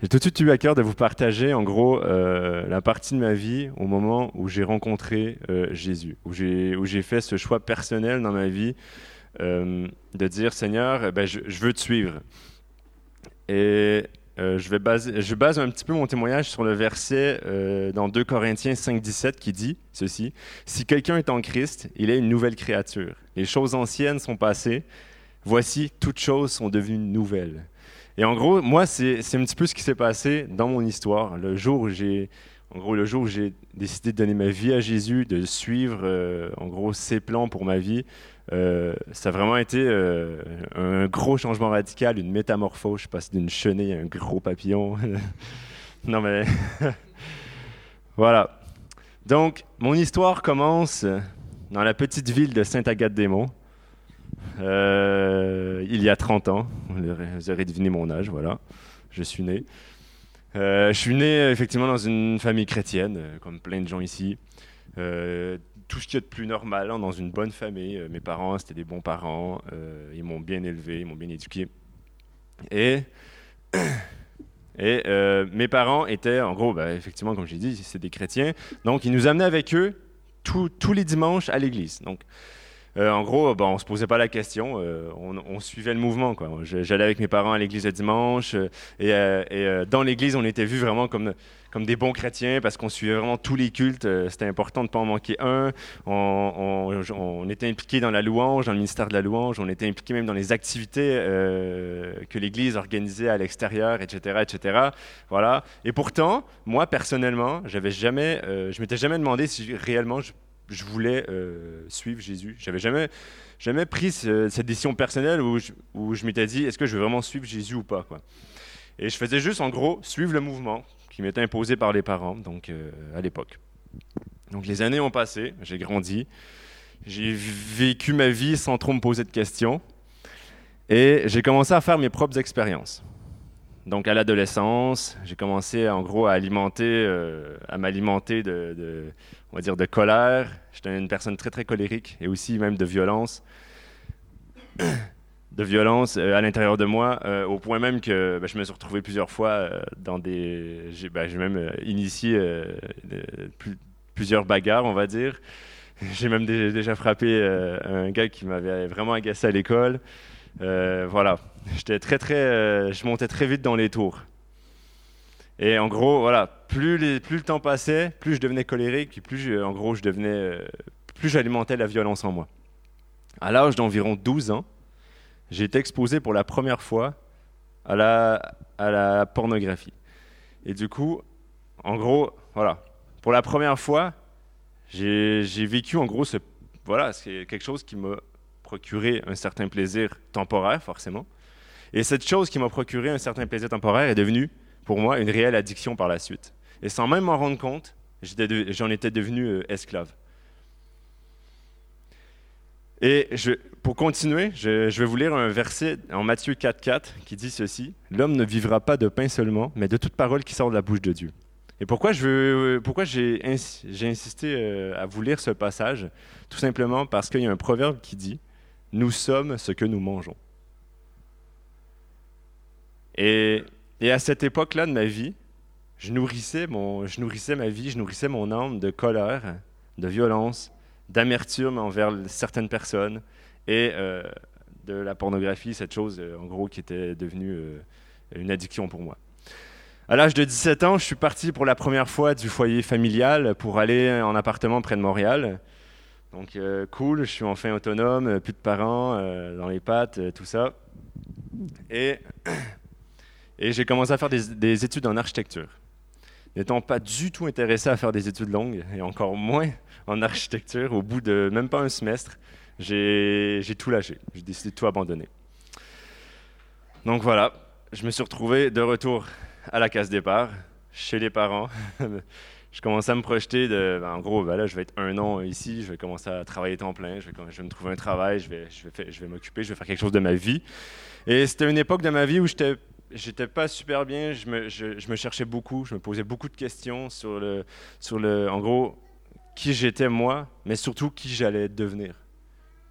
J'ai tout de suite eu à cœur de vous partager, en gros, euh, la partie de ma vie au moment où j'ai rencontré euh, Jésus, où j'ai fait ce choix personnel dans ma vie de dire Seigneur, eh ben, je, je, veux te suivre. Et je, vais baser, je base un petit peu mon témoignage sur le verset dans 2 Corinthiens 5, 17 qui dit ceci Si quelqu'un est en Christ, il est une nouvelle créature. Les choses anciennes sont passées Voici, toutes choses sont devenues nouvelles. Et en gros, moi, c'est un petit peu ce qui s'est passé dans mon histoire. Le jour où j'ai, en gros, le jour où j'ai décidé de donner ma vie à Jésus, de suivre, euh, en gros, ses plans pour ma vie, euh, ça a vraiment été euh, un gros changement radical, une métamorphose. Je passe d'une chenille à un gros papillon. non mais voilà. Donc, mon histoire commence dans la petite ville de Sainte-Agathe-des-Monts. Euh, il y a 30 ans. Vous aurez deviné mon âge, voilà. Je suis né. Euh, je suis né effectivement dans une famille chrétienne, euh, comme plein de gens ici. tout ce qui est de plus normal, hein, dans une bonne famille. mes parents, c'était des bons parents. ils m'ont bien élevé, ils m'ont bien éduqué. Et, et mes parents étaient, en gros, bah, effectivement, comme j'ai dit, c'est des chrétiens. Donc, ils nous amenaient avec eux tous les dimanches à l'église. Donc, euh, en gros, bon, on se posait pas la question, euh, on, suivait le mouvement. J'allais avec mes parents à l'église le dimanche, euh, et, dans l'église, on était vus vraiment comme, comme des bons chrétiens parce qu'on suivait vraiment tous les cultes. C'était important de ne pas en manquer un. On, était impliqués dans la louange, dans le ministère de la louange. On était impliqués même dans les activités que l'Église organisait à l'extérieur, etc., etc. Voilà. Et pourtant, moi personnellement, j'avais jamais, je m'étais jamais demandé si réellement je je voulais euh, suivre Jésus. J'avais jamais, jamais pris cette décision personnelle où je, m'étais dit est-ce que je veux vraiment suivre Jésus ou pas. Et je faisais juste, en gros, suivre le mouvement qui m'était imposé par les parents, donc euh, à l'époque. Donc les années ont passé, j'ai grandi, j'ai vécu ma vie sans trop me poser de questions, et j'ai commencé à faire mes propres expériences. Donc à l'adolescence, j'ai commencé en gros à alimenter, euh, à m'alimenter de, on va dire de colère. J'étais une personne très très colérique et aussi même de violence, de violence euh, à l'intérieur de moi, euh, au point même que ben, je me suis retrouvé plusieurs fois dans des, j'ai ben, même initié plusieurs bagarres, on va dire. J'ai même déjà frappé un gars qui m'avait vraiment agacé à l'école. Euh, voilà, j'étais très très, euh, je montais très vite dans les tours. Et en gros, voilà, plus, le temps passait, plus je devenais colérique, plus en gros je devenais, euh, plus j'alimentais la violence en moi. À l'âge d'environ 12 ans, j'ai été exposé pour la première fois à la, pornographie. Et du coup, en gros, voilà, pour la première fois, j'ai vécu en gros ce, voilà, c'est quelque chose qui me procurer un certain plaisir temporaire, forcément. Et cette chose qui m'a procuré un certain plaisir temporaire est devenue, pour moi, une réelle addiction par la suite. Et sans même m'en rendre compte, j'en étais devenu euh, esclave. Et pour continuer, je, vais vous lire un verset en Matthieu 4,4 qui dit ceci L'homme ne vivra pas de pain seulement, mais de toute parole qui sort de la bouche de Dieu. Et pourquoi, je pourquoi j'ai, j'ai insisté euh, à vous lire ce passage? Tout simplement parce qu'il y a un proverbe qui dit nous sommes ce que nous mangeons. Et, à cette époque-là de ma vie, je nourrissais, mon, je nourrissais ma vie, je nourrissais mon âme de colère, de violence, d'amertume envers certaines personnes et euh, de la pornographie, cette chose euh, en gros qui était devenue euh, une addiction pour moi. À l'âge de 17 ans, je suis parti pour la première fois du foyer familial pour aller en appartement près de Montréal. Donc, cool, je suis enfin autonome, plus de parents dans les pattes, tout ça. Et, et j'ai commencé à faire des, études en architecture. N'étant pas du tout intéressé à faire des études longues, et encore moins en architecture, au bout de même pas un semestre, j'ai tout lâché. J'ai décidé de tout abandonner. Donc voilà, je me suis retrouvé de retour à la case départ, chez les parents. je commençais à me projeter de, ben, en gros, ben là, je vais être un an ici, je vais commencer à travailler temps plein, je vais, je me trouver un travail, je vais, je vais, je vais m'occuper, je vais faire quelque chose de ma vie. Et c'était une époque de ma vie où j'étais j'étais pas super bien, je me, je, me, cherchais beaucoup, je me posais beaucoup de questions sur le, sur le en gros, qui j'étais moi, mais surtout qui j'allais devenir.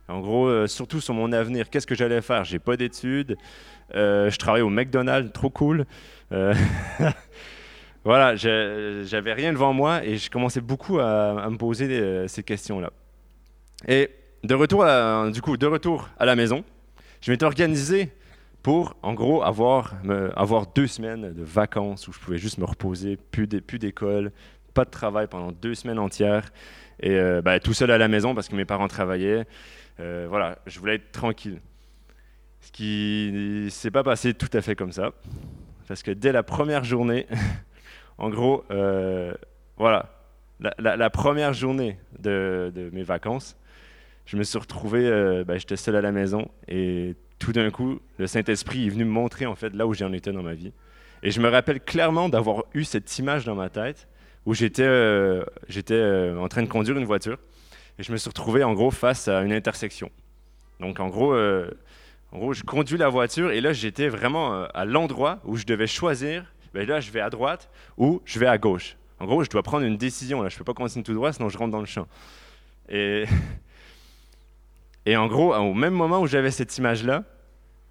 En gros, surtout sur mon avenir, qu'est-ce que j'allais faire? J'ai pas d'études, je travaille au McDonald's, trop cool. voilà, j'avais rien devant moi et je commençais beaucoup à, me poser ces questions-là. Et de retour, du coup, de retour à la maison, je m'étais organisé pour, en gros, avoir, deux semaines de vacances où je pouvais juste me reposer, plus d'école, pas de travail pendant deux semaines entières, et euh, ben, tout seul à la maison parce que mes parents travaillaient. Euh, voilà, je voulais être tranquille. Ce qui ne s'est pas passé tout à fait comme ça, parce que dès la première journée, en gros, euh, voilà, la, première journée de, mes vacances, je me suis retrouvé, ben, j'étais seul à la maison et tout d'un coup, le Saint-Esprit est venu me montrer en fait là où j'en étais dans ma vie. Et je me rappelle clairement d'avoir eu cette image dans ma tête où j'étais euh, euh, en train de conduire une voiture et je me suis retrouvé en gros face à une intersection. Donc en gros, en gros je conduis la voiture et là j'étais vraiment à l'endroit où je devais choisir, ben, là je vais à droite ou je vais à gauche. En gros, je dois prendre une décision je ne peux pas continuer tout droit sinon je rentre dans le champ. Et Et en gros, au même moment où j'avais cette image-là,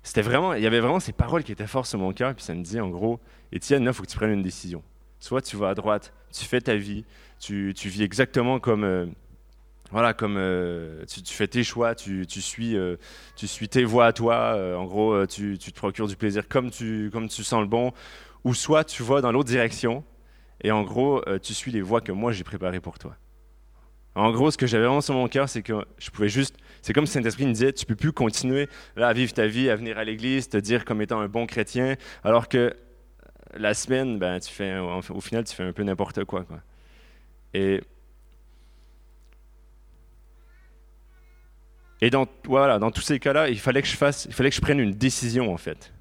c'était vraiment, il y avait vraiment ces paroles qui étaient fortes sur mon cœur. Puis ça me dit, en gros, Étienne, là, il faut que tu prennes une décision. Soit tu vas à droite, tu fais ta vie, tu, vis exactement comme, euh, voilà, comme euh, tu, fais tes choix, tu, suis, euh, tu suis tes voies à toi. en gros, tu, te procures du plaisir comme tu, comme tu sens le bon. Ou soit tu vas dans l'autre direction et en gros, tu suis les voies que moi j'ai préparées pour toi. En gros, ce que j'avais vraiment sur mon cœur, c'est que je pouvais juste. C'est comme si Saint-Esprit me disait Tu peux plus continuer à vivre ta vie, à venir à l'église, te dire comme étant un bon chrétien, alors que la semaine, ben, tu fais, au final, tu fais un peu n'importe quoi, quoi. Et. Et dans, voilà, dans tous ces cas-là, il fallait que je fasse, il fallait que je prenne une décision en fait.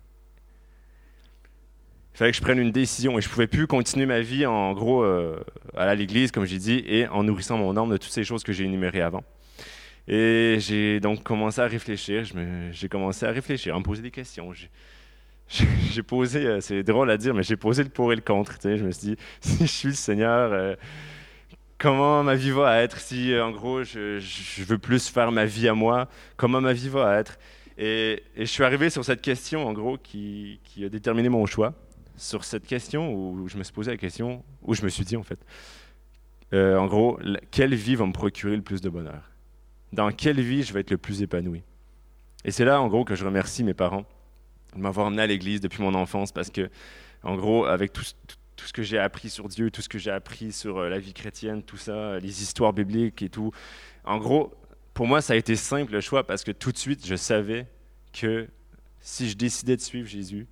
Il fallait que je prenne une décision et je pouvais plus continuer ma vie en gros euh, à l'église, comme j'ai dit, et en nourrissant mon âme de toutes ces choses que j'ai énumérées avant. Et j'ai donc commencé à réfléchir, j'ai commencé à réfléchir, à me poser des questions. J'ai posé, euh, c'est drôle à dire, mais j'ai posé le pour et le contre. Je me suis dit, si je suis le Seigneur, euh, comment ma vie va être Si en gros je, veux plus faire ma vie à moi, comment ma vie va être? Et, je suis arrivé sur cette question, en gros, qui a déterminé mon choix sur cette question où je me suis posé la question, où je me suis dit en fait, euh, en gros, quelle vie va me procurer le plus de bonheur? Dans quelle vie je vais être le plus épanoui? Et c'est là en gros que je remercie mes parents de m'avoir emmené à l'église depuis mon enfance parce que, en gros, avec tout, tout ce que j'ai appris sur Dieu, tout ce que j'ai appris sur euh, la vie chrétienne, tout ça, les histoires bibliques et tout, en gros, pour moi, ça a été simple le choix parce que tout de suite, je savais que si je décidais de suivre Jésus,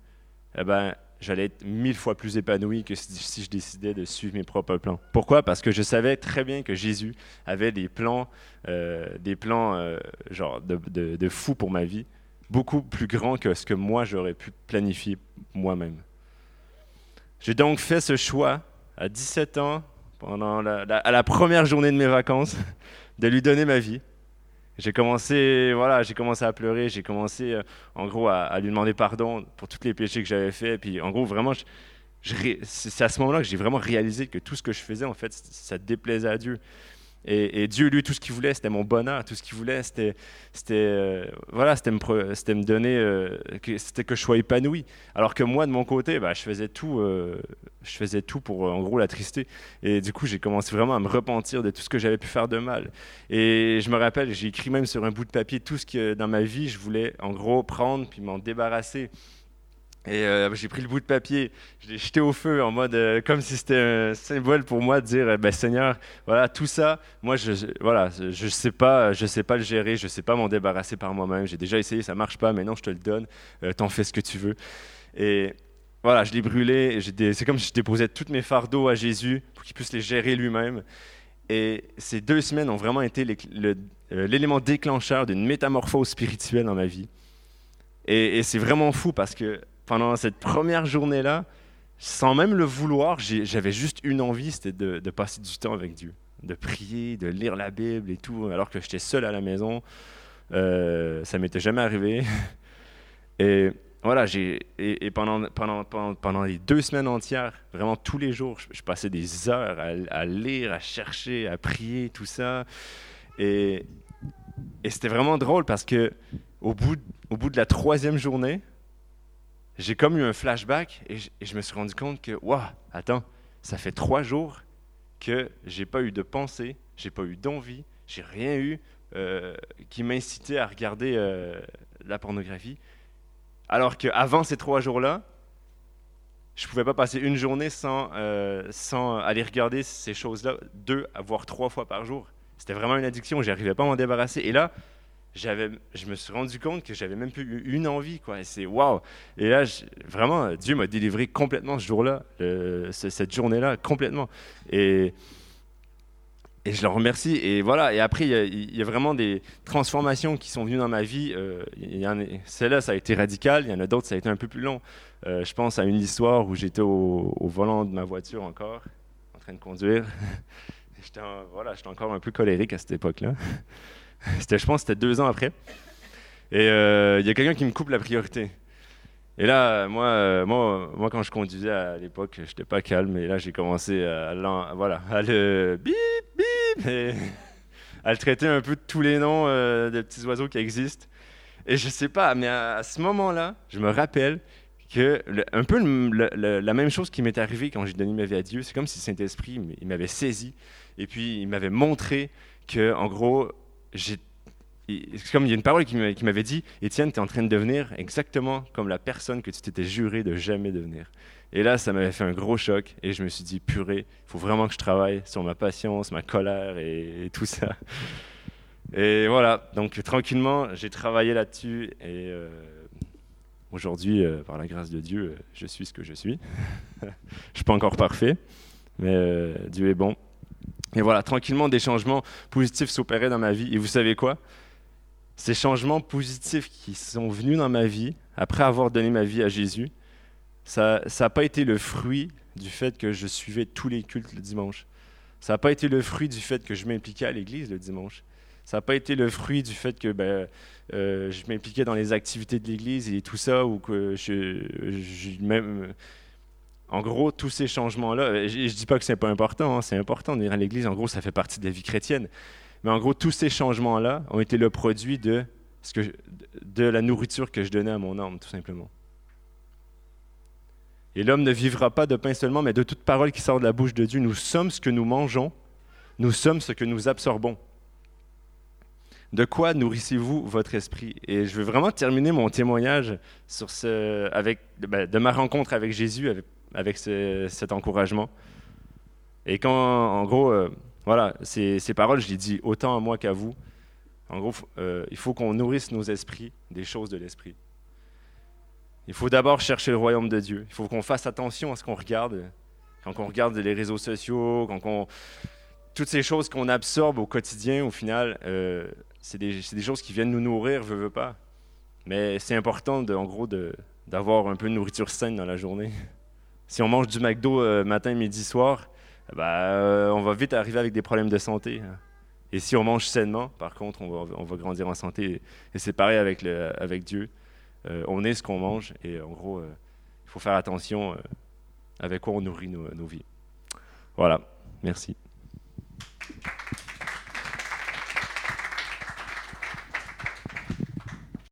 eh ben, j'allais être mille fois plus épanoui que si, je décidais de suivre mes propres plans. Pourquoi? Parce que je savais très bien que Jésus avait des plans, euh, des plans euh, genre de, de, fou pour ma vie, beaucoup plus grands que ce que moi j'aurais pu planifier moi-même. J'ai donc fait ce choix à 17 ans, pendant à la première journée de mes vacances, de lui donner ma vie j'ai commencé, voilà, j'ai commencé à pleurer, j'ai commencé, euh, en gros, à, lui demander pardon pour tous les péchés que j'avais faits. Puis, en gros, vraiment, c'est à ce moment-là que j'ai vraiment réalisé que tout ce que je faisais, en fait, ça déplaisait à Dieu. Et, Dieu, lui, tout ce qu'il voulait, c'était mon bonheur. Tout ce qu'il voulait, c'était, euh, voilà, c'était me donner, euh, que, c'était que je sois épanoui. Alors que moi, de mon côté, bah, je faisais tout, euh, je faisais tout pour, en gros, l'attrister. Et du coup, j'ai commencé vraiment à me repentir de tout ce que j'avais pu faire de mal. Et je me rappelle, j'ai écrit même sur un bout de papier tout ce que dans ma vie, je voulais, en gros, prendre puis m'en débarrasser. Et euh, j'ai pris le bout de papier, je l'ai jeté au feu en mode euh, comme si c'était un symbole pour moi de dire, ben, Seigneur, voilà tout ça, moi je, voilà, je sais pas, je sais pas le gérer, je sais pas m'en débarrasser par moi-même. J'ai déjà essayé, ça marche pas, mais non, je te le donne, euh, t'en fais ce que tu veux. Et voilà, je l'ai brûlé. C'est comme si je déposais tous mes fardeaux à Jésus pour qu'il puisse les gérer lui-même. Et ces deux semaines ont vraiment été l'élément déclencheur d'une métamorphose spirituelle dans ma vie. Et c'est vraiment fou parce que pendant cette première journée-là, sans même le vouloir, j'avais juste une envie, c'était de, passer du temps avec Dieu, de prier, de lire la Bible et tout, alors que j'étais seul à la maison. Euh, ça m'était jamais arrivé. Et voilà, et, pendant, pendant, pendant, les deux semaines entières, vraiment tous les jours, je, passais des heures à, à, lire, à chercher, à prier, tout ça. Et, Et c'était vraiment drôle parce que au bout, au bout de la troisième journée, j'ai comme eu un flashback et je, me suis rendu compte que, waouh, attends, ça fait trois jours que j'ai pas eu de pensée, j'ai pas eu d'envie, j'ai rien eu euh, qui m'incitait à regarder euh, la pornographie. Alors qu'avant ces trois jours-là, je pouvais pas passer une journée sans, euh, sans aller regarder ces choses-là deux, voire trois fois par jour. C'était vraiment une addiction, j'arrivais pas à m'en débarrasser. Et là, j'avais, je me suis rendu compte que j'avais même plus une envie, quoi. Et c'est waouh. Et là, vraiment, Dieu m'a délivré complètement ce jour-là, cette journée-là, complètement. Et, et je le remercie. Et voilà. Et après, il y, a, vraiment des transformations qui sont venues dans ma vie. Euh, celle-là, ça a été radical. Il y en a d'autres, ça a été un peu plus long. Euh, je pense à une histoire où j'étais au, au, volant de ma voiture encore, en train de conduire. j'étais, voilà, j'étais encore un peu colérique à cette époque-là. C'était, je pense, c'était deux ans après. Et euh, il y a quelqu'un qui me coupe la priorité. Et là, moi, euh, moi, moi, quand je conduisais à l'époque, je n'étais pas calme. Et là, j'ai commencé à, voilà, à le bip, bip, à le traiter un peu de tous les noms euh, des petits oiseaux qui existent. Et je sais pas, mais à, ce moment-là, je me rappelle que un peu la même chose qui m'est arrivée quand j'ai donné ma vie à Dieu, c'est comme si Saint-Esprit il m'avait saisi et puis il m'avait montré que, en gros, c'est comme il y a une parole qui m'avait dit Étienne, tu es en train de devenir exactement comme la personne que tu t'étais juré de jamais devenir. Et là, ça m'avait fait un gros choc et je me suis dit Purée, il faut vraiment que je travaille sur ma patience, ma colère et, tout ça. Et voilà, donc tranquillement, j'ai travaillé là-dessus et euh, aujourd'hui, euh, par la grâce de Dieu, euh, je suis ce que je suis. je ne suis pas encore parfait, mais Dieu est bon. Et voilà, tranquillement, des changements positifs s'opéraient dans ma vie. Et vous savez quoi? Ces changements positifs qui sont venus dans ma vie, après avoir donné ma vie à Jésus, ça n'a pas été le fruit du fait que je suivais tous les cultes le dimanche. Ça n'a pas été le fruit du fait que je m'impliquais à l'église le dimanche. Ça n'a pas été le fruit du fait que ben, euh, je m'impliquais dans les activités de l'église et tout ça, ou que je, je en gros, tous ces changements-là, je ne dis pas que c'est pas important, hein, c'est important venir à l'Église, en gros, ça fait partie de la vie chrétienne. Mais en gros, tous ces changements-là ont été le produit de, la nourriture que je donnais à mon âme, tout simplement. Et l'homme ne vivra pas de pain seulement, mais de toute parole qui sort de la bouche de Dieu. Nous sommes ce que nous mangeons, nous sommes ce que nous absorbons. De quoi nourrissez-vous votre esprit? Et je veux vraiment terminer mon témoignage avec, ben, de ma rencontre avec Jésus, avec cet encouragement. Et quand, en gros, euh, voilà, ces, paroles, je les dis autant à moi qu'à vous. En gros, euh, il faut qu'on nourrisse nos esprits des choses de l'esprit. Il faut d'abord chercher le royaume de Dieu. Il faut qu'on fasse attention à ce qu'on regarde. Quand on regarde les réseaux sociaux, quand on... toutes ces choses qu'on absorbe au quotidien, au final, euh, c'est des, des, choses qui viennent nous nourrir, veut, veut pas. Mais c'est important, de, en gros, d'avoir un peu de nourriture saine dans la journée. Si on mange du McDo euh, matin, midi, soir, ben, euh, on va vite arriver avec des problèmes de santé. Hein. Et si on mange sainement, par contre, on va, grandir en santé. Et c'est pareil avec, Dieu. Euh, on est ce qu'on mange. Et en gros, il faut faire attention avec quoi on nourrit nos vies. Voilà. Merci.